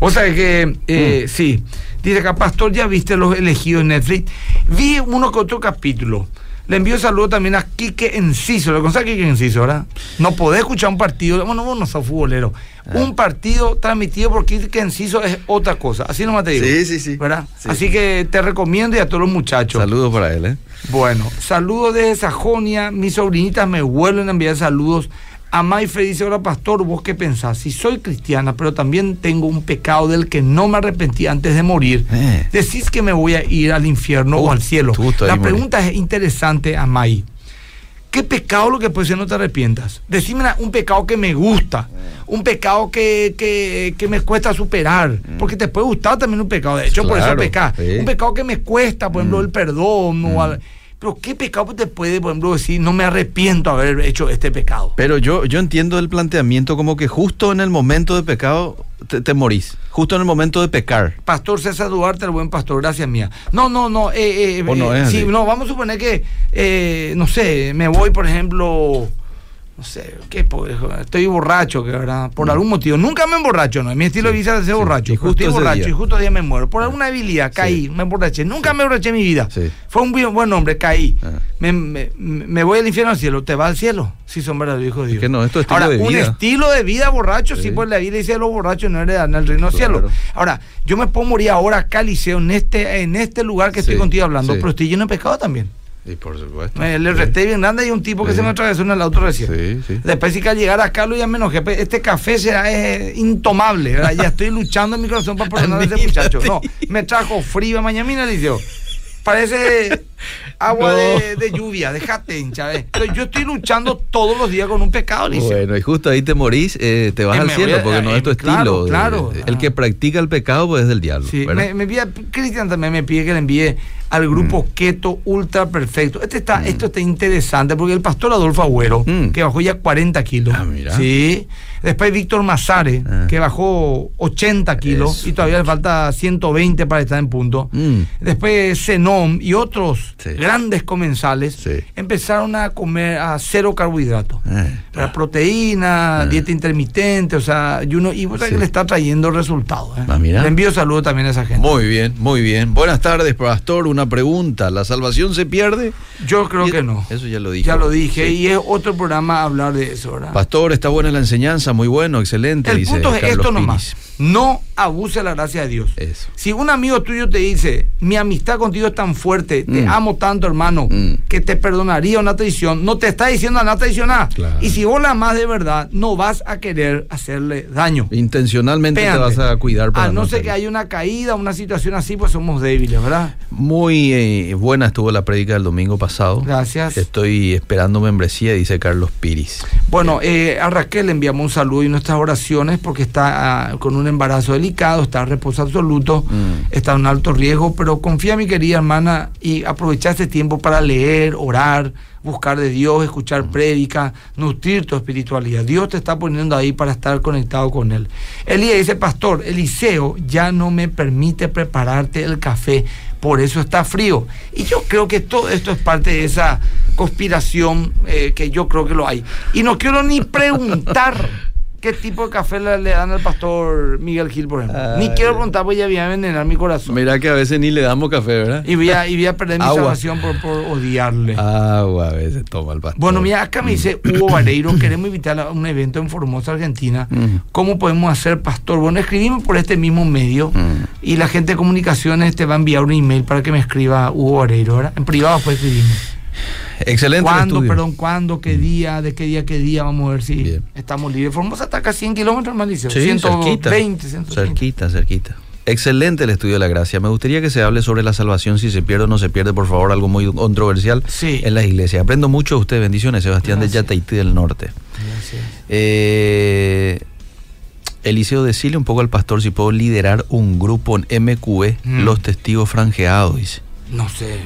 O sea que, eh,
Mm.
sí. Dice acá, pastor, ¿ya viste los elegidos en Netflix? Vi uno que otro capítulo. Le envío saludo también a Quique Enciso. ¿Lo conoces a Quique Enciso, verdad? No podés escuchar un partido. Bueno, vos no sos futbolero.
Ah.
Un partido transmitido por Quique Enciso es otra cosa. Así nomás te digo.
Sí, sí, sí.
¿Verdad?
Sí.
Así que te recomiendo y a todos los muchachos.
Saludos para él, ¿eh?
Bueno, saludos desde Sajonia. Mis sobrinitas me vuelven a enviar saludos. A Mayfe dice, ahora pastor, ¿vos qué pensás? Si soy cristiana, pero también tengo un pecado del que no me arrepentí antes de morir,
Eh.
¿decís que me voy a ir al infierno o al cielo? La pregunta es interesante, Amay. ¿Qué pecado lo que puede ser no te arrepientas? Decime un pecado que me gusta, un pecado que, que- que me cuesta superar, porque te puede gustar también un pecado, de hecho por eso
Mm.
Pecas.
sí.
Un pecado que me cuesta, por ejemplo,
Mm.
el perdón, o al- pero ¿qué pecado te puede, por ejemplo, decir, no me arrepiento de haber hecho este pecado?
Pero yo, yo entiendo el planteamiento como que justo en el momento de pecado te, te morís, justo en el momento de pecar.
Pastor César Duarte, el buen pastor, gracias mía. No, no, no. Eh, eh,
¿O no
eh,
así?
no, vamos a suponer que, eh, no sé, me voy, por ejemplo, no sé, ¿qué po- estoy borracho, que verdad, por algún motivo. Nunca me emborracho, ¿no? Mi estilo de vida es ser
Mm.
borracho.
Y justo
estoy borracho
día.
y justo día me muero. Por alguna debilidad, caí, me emborraché. Nunca me emborraché en mi vida.
Sí.
Fue un buen, hombre, caí.
Ah.
Me, me- me voy al infierno al cielo. ¿Te va al cielo? Sí, son verdaderos hijos de Dios.
que no, es tu estilo
Ahora,
de
un
vida.
estilo de vida borracho, sí, pues la Biblia dice los borrachos no heredan el reino del
Claro.
cielo. Ahora, yo me puedo morir ahora acá, Liceo, en este, en este lugar que estoy contigo hablando, pero estoy lleno de pecado también.
Y por supuesto.
Me- le resté bien grande y un tipo que
Sí.
se me atravesó en el auto recién.
Sí, sí.
Después sí que al llegar acá lo ya me enojé. pe- Este café será eh, intomable, ¿verdad? Ya estoy luchando en mi corazón para perdonar a ese muchacho. No, (laughs) me trajo frío mañana, Liceo. Parece agua
No.
de, de lluvia, déjate hinchar. eh. Entonces, Yo estoy luchando todos los días con un pecado, Liceo.
Bueno, y justo ahí te morís, eh, te vas
Eh,
al cielo,
a-
porque no
eh,
es tu
claro,
estilo.
claro.
de- el que practica el pecado, pues es del diablo.
Sí, me, me Cristian también me pide que le envíe al grupo
Mm.
Keto Ultra Perfecto. Este está, Esto está interesante porque el pastor Adolfo Agüero,
Mm.
que bajó ya 40 kilos.
Ah, mira.
Sí. Después Víctor Mazare,
Ah.
que bajó 80 kilos
Eso.
y todavía le falta 120 para estar en punto.
Mm.
Después Zenom y otros
Sí.
grandes comensales
Sí.
empezaron a comer a cero carbohidratos.
Eh,
proteína,
Ah.
dieta intermitente, o sea, y uno, y
Sí.
que le está trayendo resultados. ¿eh?
Ah, mira.
Le envío saludos también a esa gente.
Muy bien, muy bien. Buenas tardes, pastor. Una pregunta. ¿La salvación se pierde?
Yo creo
Y-
que no.
Eso ya lo dije.
Ya lo dije,
Sí.
y es otro programa hablar de eso, ¿verdad?
Pastor, está buena la enseñanza, muy bueno, excelente.
El
dice
punto es
Carlos
esto nomás. No abuse la gracia de Dios.
Eso.
Si un amigo tuyo te dice, mi amistad contigo es tan fuerte, te
Mm.
amo tanto, hermano,
Mm.
que te perdonaría una traición, no te está diciendo nada traicionar.
Claro.
Y si vos la amas de verdad, no vas a querer hacerle daño.
Intencionalmente te vas a cuidar para
A no ser
hacerlo.
que haya una caída, una situación así, pues somos débiles, ¿verdad?
Muy eh, buena estuvo la prédica del domingo pasado.
Gracias.
Estoy esperando membresía, dice Carlos Piris.
Bueno, eh, a Raquel le enviamos un saludo y nuestras oraciones porque está ah, con un embarazo delicado, está en reposo absoluto,
Mm.
está en alto riesgo, pero confía mi querida hermana y aprovecha este tiempo para leer, orar, buscar de Dios,
Mm.
escuchar prédica, nutrir tu espiritualidad. Dios te está poniendo ahí para estar conectado con Él. Elías dice, pastor, Eliseo ya no me permite prepararte el café, por eso está frío. Y yo creo que todo esto es parte de esa conspiración eh, que yo creo que lo hay. Y no quiero ni preguntar (laughs) qué tipo de café le, dan al pastor Miguel Gil, por ejemplo. ni quiero preguntar, porque ya voy a envenenar mi corazón.
Mira que a veces ni le damos café, ¿verdad?
Y voy a, y voy a perder mi
Agua.
salvación por, por odiarle.
Agua a veces toma el pastor.
Bueno, mira, acá me dice
Mm.
Hugo Vareiro, queremos invitar a un evento en Formosa, Argentina.
Mm.
¿Cómo podemos hacer, pastor? Bueno, escribimos por este mismo medio
Mm.
y la gente de comunicaciones te va a enviar un email para que me escriba Hugo Vareiro, ¿verdad? En privado pues escribimos.
Excelente el
¿Cuándo, perdón, cuándo, qué día, de qué día, qué día? Vamos a ver si
Bien.
estamos libres. Formosa está acá 100 kilómetros, Malicio.
Sí,
120,
cerquita.
130.
Cerquita, cerquita. Excelente el estudio de la gracia. Me gustaría que se hable sobre la salvación, si se pierde o no se pierde, por favor, algo muy controversial
Sí.
en la iglesia. Aprendo mucho de usted. Bendiciones, Sebastián de. Yataití del Norte.
Gracias.
Eh, Eliseo, decirle un poco al pastor si puedo liderar un grupo en MQE,
Mm.
los testigos franjeados, dice.
No sé.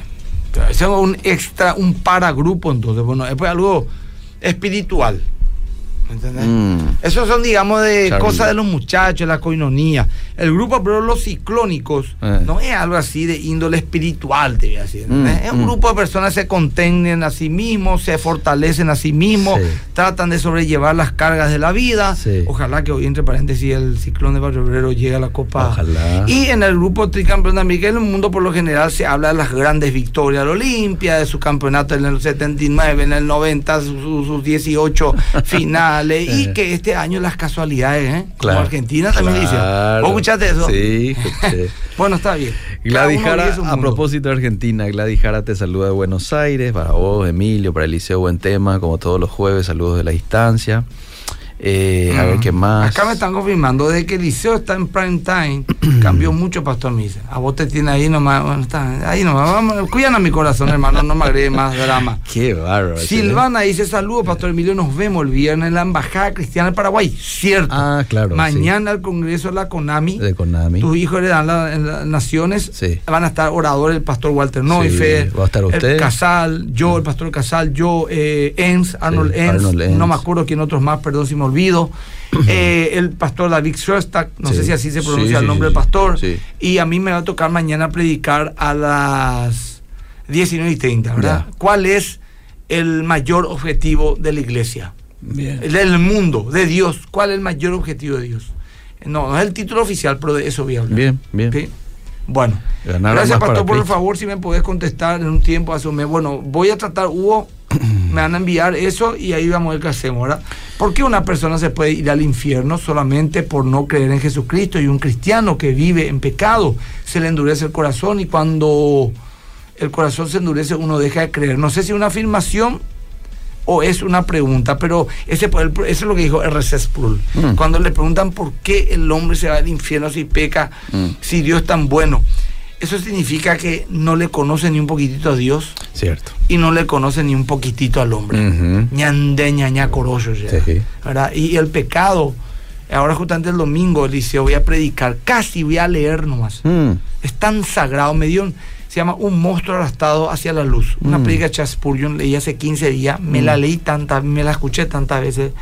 Es un extra, un paragrupo, entonces. Bueno, es pues algo espiritual. ¿Me entendés?
Mm.
Esos son, digamos, de cosas de los muchachos, la coinonía. El grupo, pero los ciclónicos,
Eh.
no es algo así de índole espiritual, te voy a decir.
Mm,
es un
mm.
grupo de personas que se contienen a sí mismos, se fortalecen a sí mismos,
Sí.
tratan de sobrellevar las cargas de la vida.
Sí.
Ojalá que hoy, entre paréntesis, el ciclón de Barrio Obrero llegue a la Copa.
Ojalá.
Y en el grupo tricampeón de América, en el mundo por lo general se habla de las grandes victorias de la Olimpia, de su campeonato en el 79, en el 90, sus, sus- sus 18 finales, y que este año las casualidades, ¿eh? Como Argentina también dice. ¿Vos escuchaste eso?
Sí, escuché. (laughs)
bueno, está bien.
Gladys Jara, a propósito de Argentina, Gladys Jara te saluda de Buenos Aires, para vos, Emilio, para Eliseo, buen tema, como todos los jueves, saludos de la distancia. Eh, a ver qué más.
Acá me están confirmando de que el liceo está en prime time. (clears throat) cambió mucho, Pastor Misa. A vos te tiene ahí nomás. Bueno, está ahí nomás. Vamos, cuidan a mi corazón, hermano. No me agregue más drama. (laughs)
Qué bárbaro.
Silvana dice saludos, Pastor Emilio, nos vemos el viernes en la Embajada Cristiana del Paraguay. Cierto.
Ah, claro,
Mañana el Congreso de la CONAMI.
De Konami.
Tus hijos la- en las naciones.
Sí.
Van a estar oradores el pastor Walter Neufer.
va a estar usted.
El Casal, yo, el pastor Casal, yo, eh, Enz, Arnold,
Sí,
Enz,
Arnold Enz.
No me acuerdo quién otros más, perdón si me olvido. (clears throat) Eh, el pastor David Schostak, no
Sí.
sé si así se pronuncia
sí,
el nombre
sí,
del pastor.
sí.
Y a mí me va a tocar mañana predicar a las 19 y 30, ¿verdad?
Ya.
¿Cuál es el mayor objetivo de la iglesia?
Bien.
Del mundo, de Dios. ¿Cuál es el mayor objetivo de Dios? No, no es el título oficial, pero de eso voy a hablar.
Bien, bien.
¿Sí? Bueno,
Ganar
gracias Pastor, por
Cristo.
favor, si me podés contestar en un tiempo, hace un mes. Bueno, voy a tratar, Hugo, (clears throat) me van a enviar eso y ahí vamos a ver qué hacemos, ¿verdad? ¿Por qué una persona se puede ir al infierno solamente por no creer en Jesucristo y un cristiano que vive en pecado se le endurece el corazón y cuando el corazón se endurece uno deja de creer? No sé si es una afirmación o es una pregunta, pero ese, eso es lo que dijo R.C. Sproul.
Mm.
Cuando le preguntan por qué el hombre se va al infierno si peca,
Mm.
si Dios es tan bueno, eso significa que no le conoce ni un poquitito a Dios
Cierto.
y no le conoce ni un poquitito al hombre. Ñande, ñaña, corollo, ya. Y el pecado, ahora justamente el domingo, Eliseo, voy a predicar, casi voy a leer nomás.
Mm.
Es tan sagrado, me dio un- se llama Un monstruo arrastrado hacia la luz. Una
Mm.
predica de Charles Spurgeon, leí hace 15 días, me la leí tantas, me la escuché tantas veces.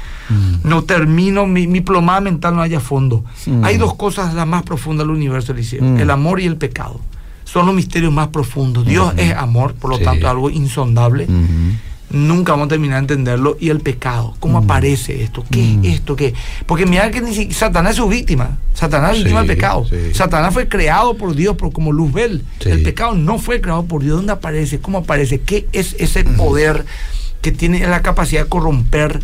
No termino, mi, mi plomada mental no haya fondo.
Mm.
Hay dos cosas las más profundas del universo, Eliseo,
Mm.
el amor y el pecado. Son los misterios más profundos. Dios
Mm.
es amor, por lo
Sí.
tanto algo insondable. Nunca vamos a terminar de entenderlo. Y el pecado, ¿cómo aparece esto? ¿Qué
Mm.
es esto? ¿Qué? Porque mira que ni si- Satanás es su víctima. Satanás es víctima
Sí,
del pecado.
sí.
Satanás fue creado por Dios por, como Luzbel.
Sí.
El pecado no fue creado por Dios. ¿Dónde aparece? ¿Cómo aparece? ¿Qué es ese poder que tiene la capacidad de corromper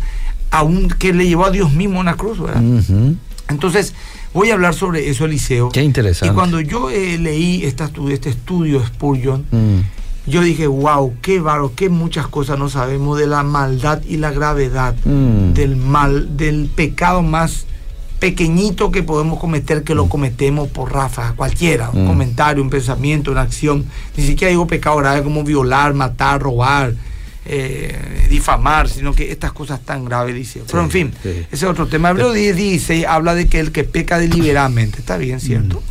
a un que le llevó a Dios mismo a una cruz? Entonces, voy a hablar sobre eso, Eliseo.
Qué interesante.
Y cuando yo eh, leí esta este estudio Spurgeon,
Mm.
Yo dije, wow, qué baro, qué muchas cosas no sabemos de la maldad y la gravedad
Mm.
del mal, del pecado más pequeñito que podemos cometer, que lo cometemos por Rafa, cualquiera, un
Mm.
comentario, un pensamiento, una acción. Ni siquiera digo pecado grave como violar, matar, robar, eh, difamar, sino que estas cosas tan graves, dice. Pero en fin,
sí.
ese es otro tema. Hebreo 10, 16 habla de que el que peca deliberadamente, está bien, ¿cierto?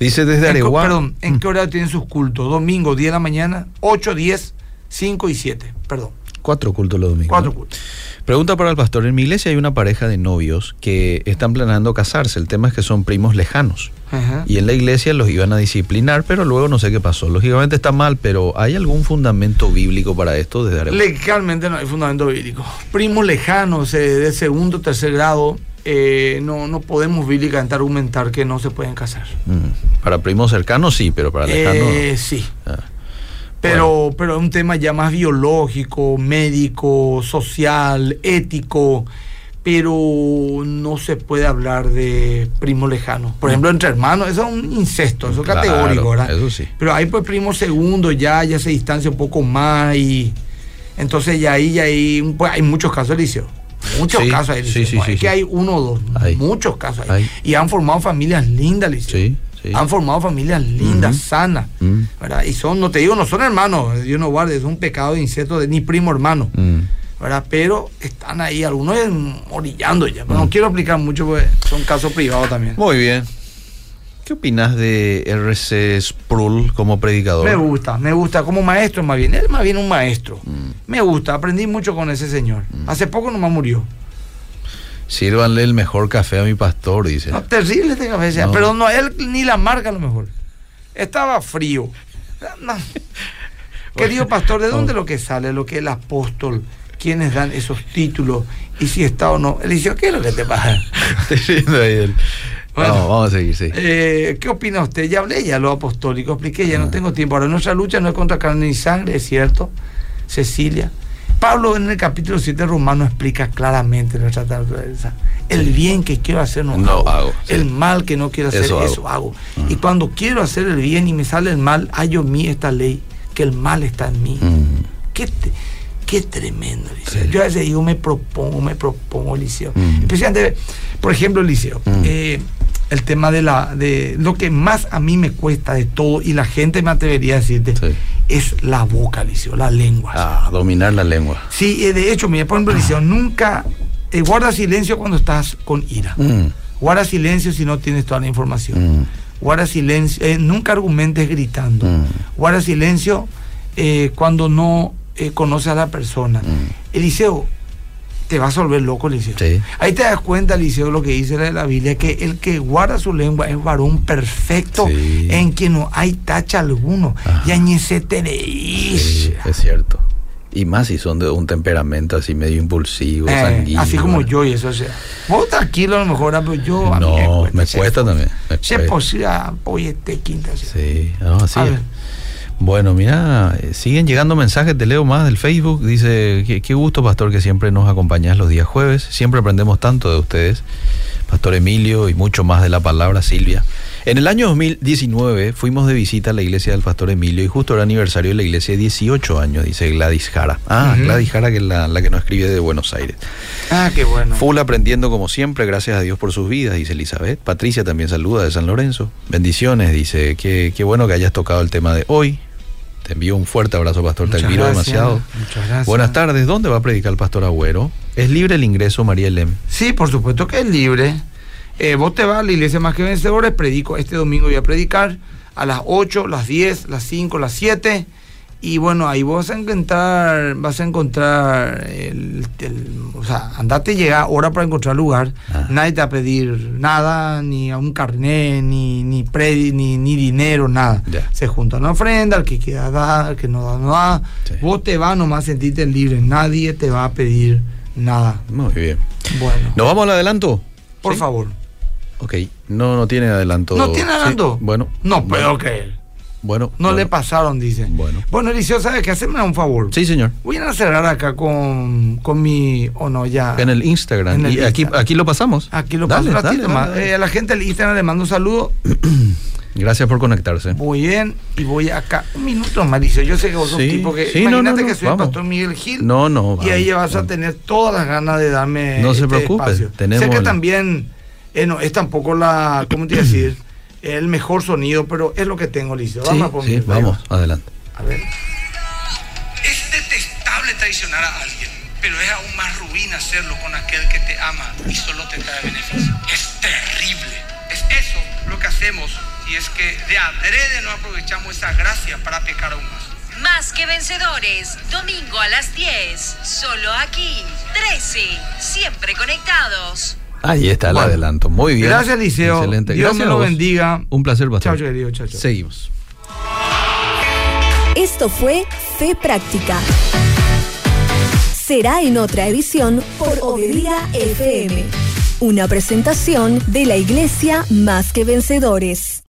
Dice desde Areguá.
perdón, ¿en qué hora tienen sus cultos? Domingo, 10 de la mañana, 8, 10, 5 y 7. Perdón,
Cuatro cultos los domingos.
cuatro
¿no?
cultos.
Pregunta para el pastor. En mi iglesia hay una pareja de novios que están planeando casarse. El tema es que son primos lejanos.
Ajá.
Y en la iglesia los iban a disciplinar, pero luego no sé qué pasó. Lógicamente está mal, pero ¿hay algún fundamento bíblico para esto desde?
Legalmente no hay fundamento bíblico. Primos lejanos, eh, de segundo o tercer grado, eh, no, no podemos bíblicamente argumentar que no se pueden casar.
Mm. Para primos cercanos sí, pero para lejanos.
Eh, sí.
Ah.
Pero, pero es un tema ya más biológico, médico, social, ético, pero no se puede hablar de primo lejano. Por ejemplo, entre hermanos, eso es un incesto, eso es
Claro,
categórico, ¿verdad?
eso sí.
Pero hay pues primo segundo, ya, ya se distancia un poco más y entonces ya ahí, ya pues, hay muchos casos, Eliseo. Muchos
Sí,
casos ahí,
sí,
No es que hay uno o dos,
Hay.
muchos casos ahí.
Hay.
Y han formado familias lindas,
sí.
Han formado familias lindas, sanas. ¿verdad? Y son, no te digo, no son hermanos, Dios no guarde, es un pecado de incesto de ni primo hermano. ¿verdad? Pero están ahí, algunos orillando ya. Pero no quiero aplicar mucho porque son casos privados también.
Muy bien. ¿Qué opinas de R.C. Sproul como predicador?
Me gusta, me gusta, como maestro más bien, él más bien un maestro.
Mm.
Me gusta, aprendí mucho con ese señor. Hace poco nomás murió.
Sírvanle el mejor café a mi pastor, dice.
No, terrible este café,
No.
pero no, él ni la marca a lo mejor. Estaba frío. No. (laughs) Querido pastor, ¿de dónde lo que sale? Lo que el apóstol, quienes dan esos títulos y si está o no. Él dice, ¿qué es lo que te pasa? (laughs)
Estoy viendo ahí el-
Bueno.
vamos, vamos a seguir, sí.
Eh, ¿Qué opina usted? Ya hablé ya lo apostólico, expliqué, ya no tengo tiempo. Ahora, nuestra lucha no es contra carne ni sangre, es cierto. Cecilia. Pablo en el capítulo 7 romano explica claramente nuestra naturaleza. El bien que quiero hacer no,
No
hago.
hago, sí.
El mal que no quiero hacer,
Eso
eso,
hago.
Y cuando quiero hacer el bien y me sale el mal, hallo en mí esta ley, que el mal está en mí. Qué, te- qué tremendo, Liceo.
Sí.
Yo a veces digo, me propongo, me propongo, Liceo.
Mm.
Especialmente, por ejemplo, Liceo,
Mm.
eh, el tema de la de lo que más a mí me cuesta de todo, y la gente me atrevería a decirte,
Sí.
es la boca, Liceo, la lengua.
Ah, dominar la lengua.
Sí, de hecho, mira, por ejemplo, Liceo, nunca eh, guarda silencio cuando estás con ira.
Mm.
Guarda silencio si no tienes toda la información.
Mm.
Guarda silencio, eh, nunca argumentes gritando.
Mm.
Guarda silencio eh, cuando no conoces a la persona. Eliseo, te vas a volver loco, Eliseo.
Sí.
Ahí te das cuenta, Eliseo, lo que dice la, la Biblia, que el que guarda su lengua es varón perfecto,
Sí.
en quien no hay tacha alguno.
Ajá.
Y de.
Sí, es cierto. Y más si son de un temperamento así medio impulsivo,
Eh,
sanguíneo.
así como yo y eso, o sea. Vos tranquilo a lo mejor, ah, pero yo. a mí
No, me
che,
cuesta también. me cuesta.
pues ya, oye, te quinta. sí.
Sí, no, así
A
es.
ver.
Bueno, mira, siguen llegando mensajes, te leo más del Facebook. Dice, qué, qué gusto, Pastor, que siempre nos acompañás los días jueves. Siempre aprendemos tanto de ustedes. Pastor Emilio y mucho más de la palabra Silvia. En el año 2019 fuimos de visita a la iglesia del Pastor Emilio y justo era aniversario de la iglesia 18 años, dice Gladys Jara. Ah,
Ujú.
Gladys Jara, que es la, la que nos escribe de Buenos Aires.
Ah, qué bueno.
Full aprendiendo como siempre, gracias a Dios por sus vidas, dice Elizabeth. Patricia también saluda de San Lorenzo. Bendiciones, dice, qué, qué bueno que hayas tocado el tema de hoy. Te envío un fuerte abrazo, Pastor, te
Muchas
admiro
gracias,
demasiado.
Muchas gracias.
Buenas tardes, ¿dónde va a predicar el Pastor Agüero? ¿Es libre el ingreso, María Elem?
Sí, por supuesto que es libre. Eh, vos te vas a la iglesia más que vencedores, predico este domingo voy a predicar a las 8, las 10, las 5, las 7 y bueno, ahí vos vas a encontrar, vas a encontrar el, el- o sea, andate llega hora para encontrar lugar,
Ah.
nadie te va a pedir nada, ni a un carnet, ni ni, predi- ni ni dinero, nada. Se junta una ofrenda, el que quiera dar, el que no da, no da.
Sí.
Vos te vas nomás, sentite libre, nadie te va a pedir nada.
Muy bien.
Bueno,
¿Nos vamos al adelanto?
por
¿Sí?
favor.
Ok, no, no tiene adelanto.
¿No tiene
Sí,
adelanto?
Bueno.
No
bueno,
puedo creer.
Bueno.
No le pasaron, dice.
Bueno.
Bueno, Eliseo, ¿sabes qué? Haceme un favor.
Sí, señor.
Voy a cerrar acá con, con mi. O no, ya.
En el Instagram.
En el
y aquí,
Instagram.
aquí lo pasamos.
Aquí lo
Dale,
paso un ratito más. Eh, a la gente del Instagram le mando un saludo. (clears throat)
Gracias por conectarse.
Voy bien y voy acá. Un minuto, Mauricio. Yo sé que vos sos
Sí,
tipo que.
sí,
imagínate
no, no,
que soy
vamos.
el pastor Miguel Gil.
No, no.
Y ahí
vamos,
vas a tener todas las ganas de darme.
No se
este
preocupe, tenemos
Sé que también eh, no, es tampoco la. ¿Cómo te iba a decir? El mejor sonido, pero es lo que tengo, Eliseo.
Sí,
Vamos a poner.
sí, vamos,
va.
adelante.
A ver.
Es detestable traicionar a alguien, pero es aún más ruin hacerlo con aquel que te ama y solo te trae beneficio. Es terrible. Es eso lo que hacemos y es que de adrede no aprovechamos esa gracia para pecar aún más.
Más que vencedores, domingo a las 10, solo aquí, 13, siempre conectados.
Ahí está el
Bueno.
adelanto. Muy bien.
Gracias, Liceo.
Excelente.
Dios
Gracias
me lo bendiga.
Un placer, Pastor.
Chao, querido. Chao, chao.
Seguimos.
Esto fue Fe Práctica. Será en otra edición por Obedía FM. Una presentación de la Iglesia Más que Vencedores.